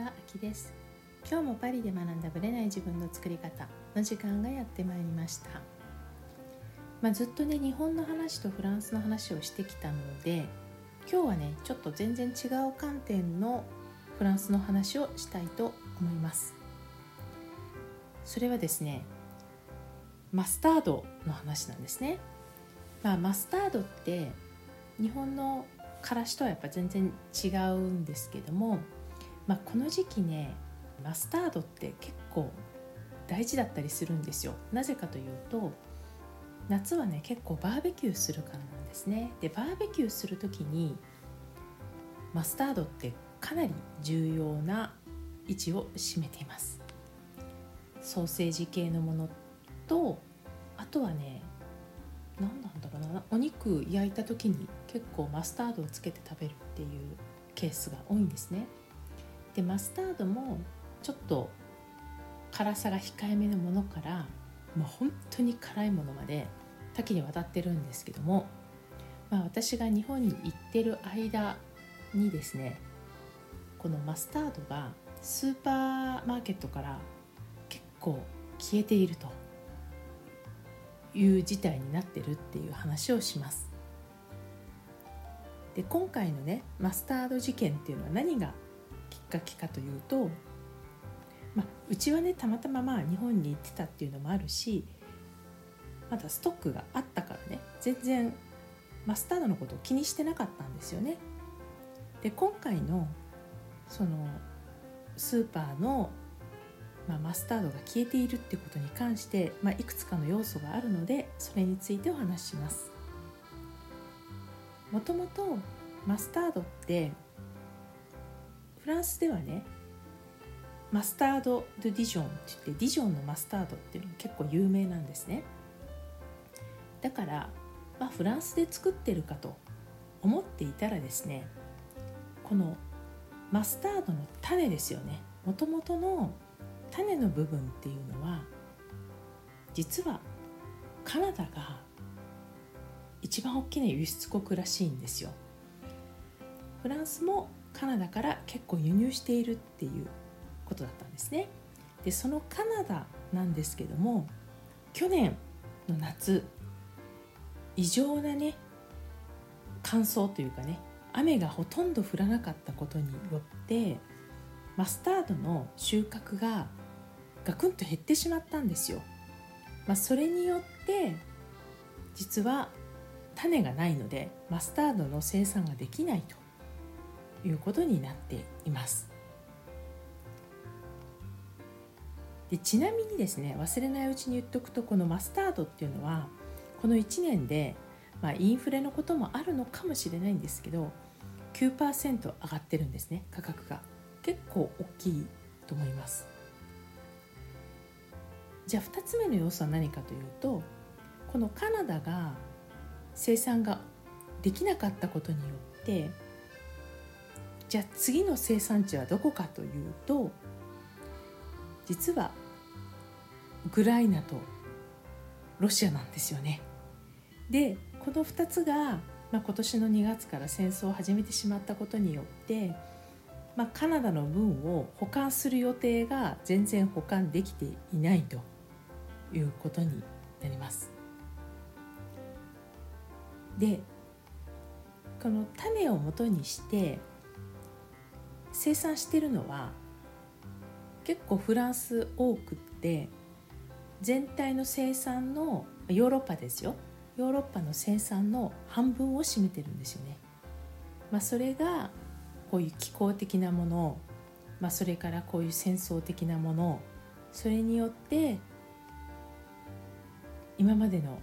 は、あきです。今日もパリで学んだブレない自分の作り方。の時間がやってまいりました。まあ、ずっとね日本の話とフランスの話をしてきたので今日はねちょっと全然違う観点のフランスの話をしたいと思います。それはですねマスタードの話なんですね。まあマスタードって日本のからしとはやっぱ全然違うんですけども、まあ、この時期ねマスタードって結構大事だったりするんですよ。なぜかというと夏はね結構バーベキューするからなんですね。でバーベキューする時にマスタードってかなり重要な位置を占めています。ソーセージ系のものとあとはね何なんだろうなお肉焼いた時に結構マスタードをつけて食べるっていうケースが多いんですね。でマスタードもちょっと辛さが控えめのものからもう本当に辛いものまで多岐にわたってるんですけども、まあ、私が日本に行ってる間にですねこのマスタードがスーパーマーケットから結構消えているという事態になってるっていう話をします。で今回のねマスタード事件っていうのは何がきかというと、まあ、うちはねたまたままあ日本に行ってたっていうのもあるしまだストックがあったからね全然マスタードのことを気にしてなかったんですよね。で今回のそのスーパーのまあ、マスタードが消えているってことに関して、まあ、いくつかの要素があるのでそれについてお話しします。もともとマスタードってランスではねマスタード・ドゥ・ディジョンって言ってディジョンのマスタードっていうのが結構有名なんですねだから、まあ、フランスで作ってるかと思っていたらですねこのマスタードの種ですよねもともとの種の部分っていうのは実はカナダが一番大きな輸出国らしいんですよ。フランスもカナダから結構輸入しているっていうことだったんですね。でそのカナダなんですけども去年の夏異常なね乾燥というかね雨がほとんど降らなかったことによってマスタードの収穫がガクンと減ってしまったんですよ。まあ、それによって実は種がないのでマスタードの生産ができないということになっています。でちなみにですね忘れないうちに言っておくとこのマスタードっていうのはこの1年で、まあ、インフレのこともあるのかもしれないんですけど9%上がってるんですね価格が結構大きいと思いますじゃあ2つ目の要素は何かというとこのカナダが生産ができなかったことによってじゃあ次の生産地はどこかというと実はウクライナとロシアなんですよね。でこの2つが、まあ、今年の2月から戦争を始めてしまったことによって、まあ、カナダの分を保管する予定が全然保管できていないということになります。でこの種をもとにして生産してるのは結構フランス多くって全体の生産のヨーロッパですよヨーロッパの生産の半分を占めてるんですよね。まあ、それがこういう気候的なもの、まあ、それからこういう戦争的なものそれによって今までの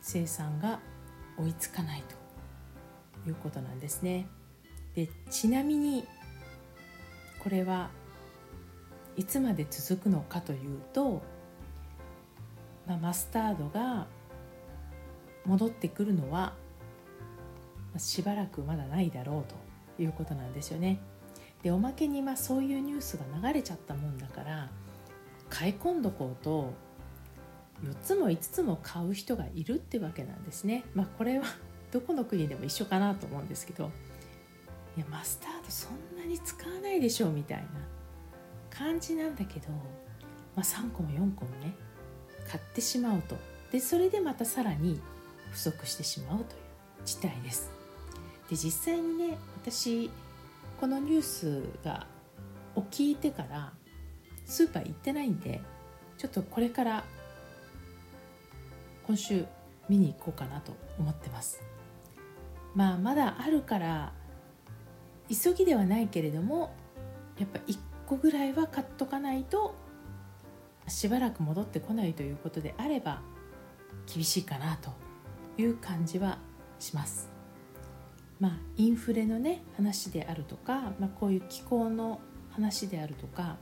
生産が追いつかないということなんですね。でちなみにこれはいつまで続くのかというと、まあ、マスタードが戻ってくるのはしばらくまだないだろうということなんですよね。でおまけにまあそういうニュースが流れちゃったもんだから買い込んどこうと4つも5つも買う人がいるってわけなんですね。まあこれはどこの国でも一緒かなと思うんですけどいやマスタードそんなに使わないでしょうみたいな。感じなんだけど、まあ、3個も4個もね買ってしまうと。でそれでまたさらに不足してしまうという事態です。で実際にね私このニュースがを聞いてからスーパー行ってないんでちょっとこれから今週見に行こうかなと思ってます。まあまだあるから急ぎではないけれどもやっぱ1個ぐらいは買っとかないとしばらく戻ってこないということであれば厳しいかなという感じはします。まあ、インフレのね話であるとか、まあ、こういう気候の話であるとか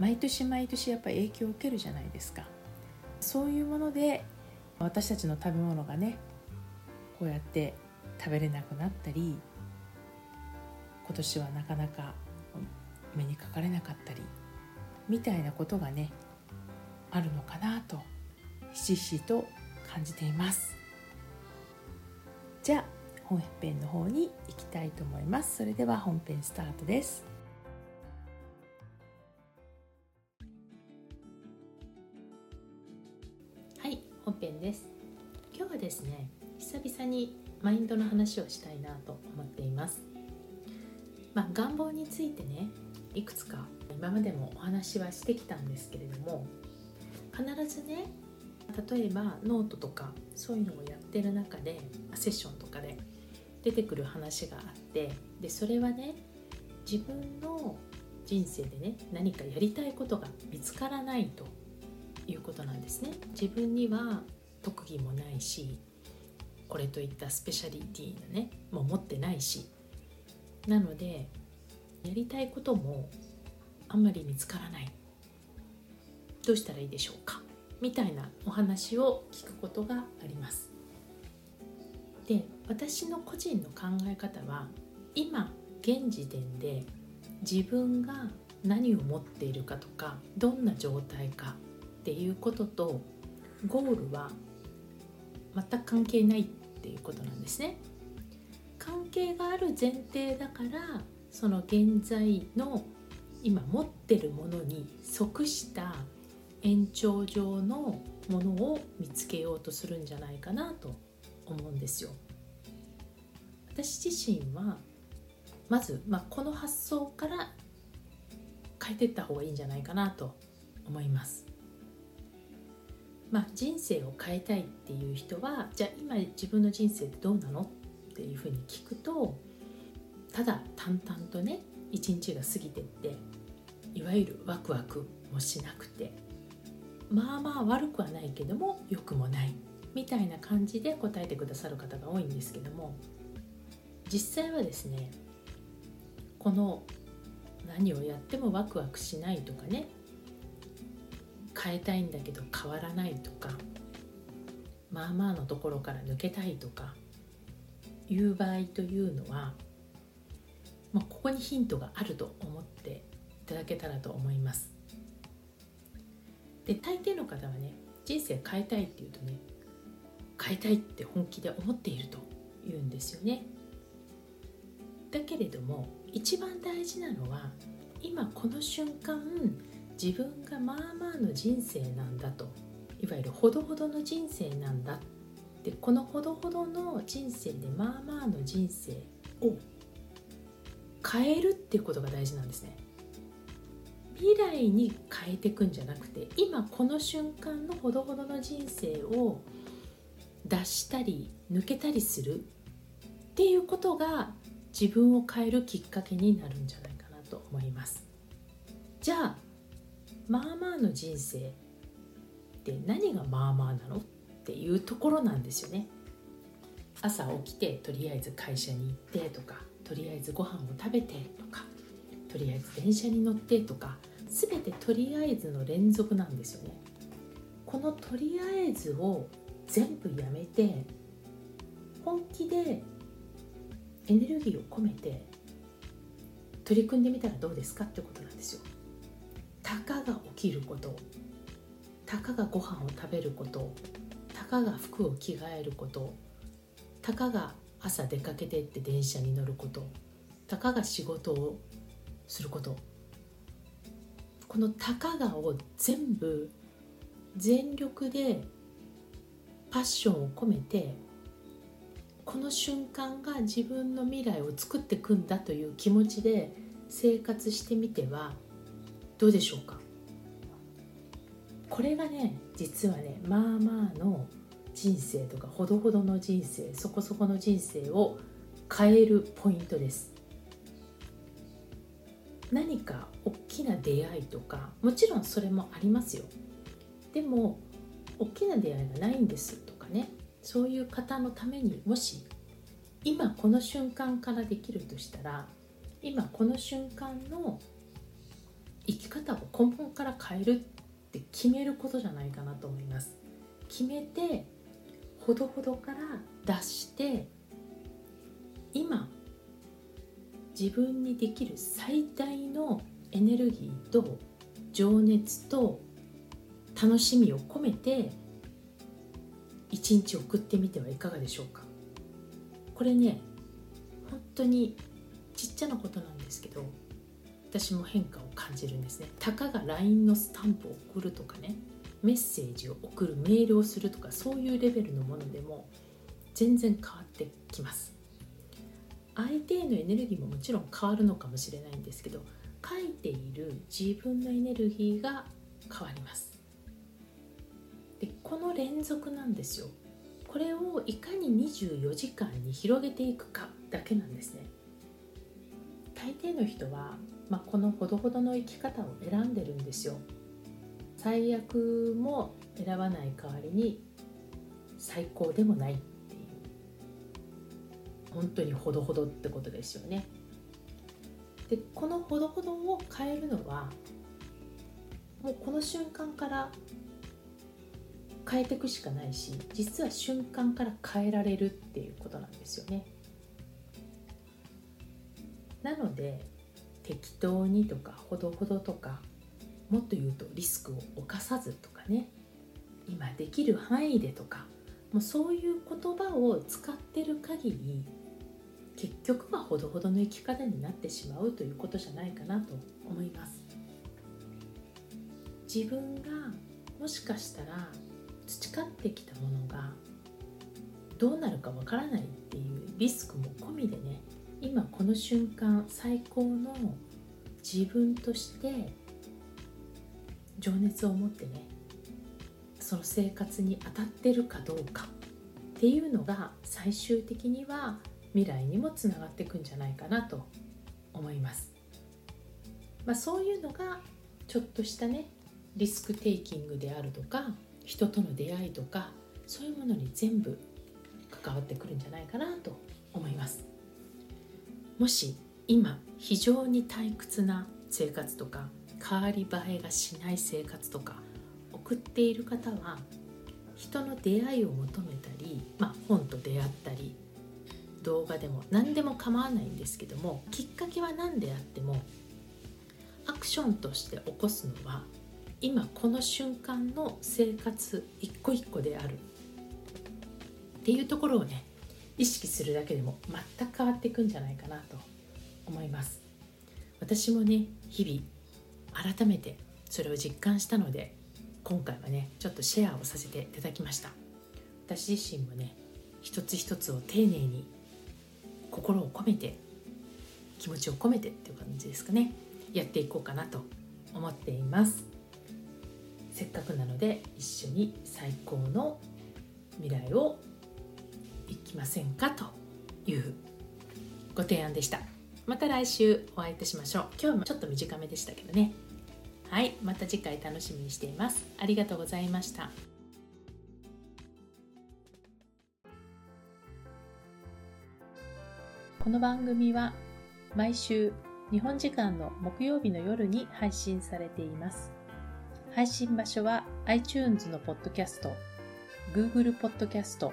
毎年毎年やっぱり影響を受けるじゃないですかそういうもので私たちの食べ物がねこうやって食べれなくなったり今年はなかなか目にかかれなかったりみたいなことがねあるのかなとひしひしと感じています。じゃあ本編の方に行きたいと思います。それでは本編スタートです。はい本編です。今日はですね久々にマインドの話をしたいなと思っています。まあ願望についてねいくつか今までもお話はしてきたんですけれども必ずね例えばノートとかそういうのをやってる中でセッションとかで出てくる話があってでそれはね自分の人生でね何かやりたいことが見つからないということなんですね。自分には特技もないしこれといったスペシャリティのねもう持ってないしなのでやりたいこともあんまり見つからない。どうしたらいいでしょうか？みたいなお話を聞くことがあります。で私の個人の考え方は今現時点で自分が何を持っているかとかどんな状態かっていうこととゴールは全く関係ないっていうことなんですね。関係がある前提だからその現在の今持ってるものに即した延長上のものを見つけようとするんじゃないかなと思うんですよ。私自身はまず、まあ、この発想から変えていった方がいいんじゃないかなと思います。まあ、人生を変えたいっていう人はじゃあ今自分の人生ってどうなのっていうふうに聞くとただ淡々とね一日が過ぎてっていわゆるワクワクもしなくてまあまあ悪くはないけども良くもないみたいな感じで答えてくださる方が多いんですけども実際はですねこの何をやってもワクワクしないとかね変えたいんだけど変わらないとかまあまあのところから抜けたいとかいう場合というのはまあ、ここにヒントがあると思っていただけたらと思います。で大抵の方はね人生変えたいっていうとね変えたいって本気で思っていると言うんですよね。だけれども一番大事なのは今この瞬間自分がまあまあの人生なんだといわゆるほどほどの人生なんだでこのほどほどの人生でまあまあの人生を変えるっていうことが大事なんですね。未来に変えていくんじゃなくて今この瞬間のほどほどの人生を出したり抜けたりするっていうことが自分を変えるきっかけになるんじゃないかなと思います。じゃあまあまあの人生って何がまあまあなの？っていうところなんですよね。朝起きてとりあえず会社に行ってとかとりあえずご飯を食べてとかとりあえず電車に乗ってとか全てとりあえずの連続なんですよね。このとりあえずを全部やめて本気でエネルギーを込めて取り組んでみたらどうですかってことなんですよ。たかが起きることたかがご飯を食べることたかが服を着替えること。たかが朝出かけてって電車に乗ること。たかが仕事をすること。このたかがを全部全力でパッションを込めてこの瞬間が自分の未来を作っていくんだという気持ちで生活してみてはどうでしょうか？これがね実はねまあまあの人生とかほどほどの人生そこそこの人生を変えるポイントです。何か大きな出会いとかもちろんそれもありますよ。でも大きな出会いがないんですとかねそういう方のためにもし今この瞬間からできるとしたら今この瞬間の生き方を根本から変えるっって決めることじゃないかなと思います。決めてほどほどから出して今自分にできる最大のエネルギーと情熱と楽しみを込めて一日送ってみてはいかがでしょうか。これね本当にちっちゃなことなんですけど私も変化を感じるんですね。たかが LINE のスタンプを送るとかねメッセージを送るメールをするとかそういうレベルのものでも全然変わってきます。相手へのエネルギーももちろん変わるのかもしれないんですけど書いている自分のエネルギーが変わります。でこの連続なんですよ。これをいかに24時間に広げていくかだけなんですね。大抵の人は、まあ、このほどほどの生き方を選んでるんですよ。最悪も選ばない代わりに最高でもないっていう。本当にほどほどってことですよね。でこのほどほどを変えるのはもうこの瞬間から変えていくしかないし実は瞬間から変えられるっていうことなんですよね。なので適当にとかほどほどとかもっと言うとリスクを冒さずとかね今できる範囲でとかもうそういう言葉を使ってる限り結局はほどほどの生き方になってしまうということじゃないかなと思います。自分がもしかしたら培ってきたものがどうなるかわからないっていうリスクも込みでね今この瞬間最高の自分として情熱を持ってねその生活に当たってるかどうかっていうのが最終的には未来にもつながっていくんじゃないかなと思います、まあ、そういうのがちょっとしたねリスクテイキングであるとか人との出会いとかそういうものに全部関わってくるんじゃないかなと思います。もし今非常に退屈な生活とか変わり映えがしない生活とか送っている方は人の出会いを求めたり、まあ、本と出会ったり動画でも何でも構わないんですけどもきっかけは何であってもアクションとして起こすのは今この瞬間の生活一個一個であるっていうところをね意識するだけでも全く変わっていくんじゃないかなと思います。私もね日々改めてそれを実感したので今回はねちょっとシェアをさせていただきました。私自身もね一つ一つを丁寧に心を込めて気持ちを込めてっていう感じですかね。やっていこうかなと思っています。せっかくなので一緒に最高の未来をいきませんか？というご提案でした。また来週お会いいたしましょう。今日もちょっと短めでしたけどね。はい。また次回楽しみにしています。ありがとうございました。この番組は毎週日本時間の木曜日の夜に配信されています。配信場所は iTunes のポッドキャスト、Google ポッドキャスト、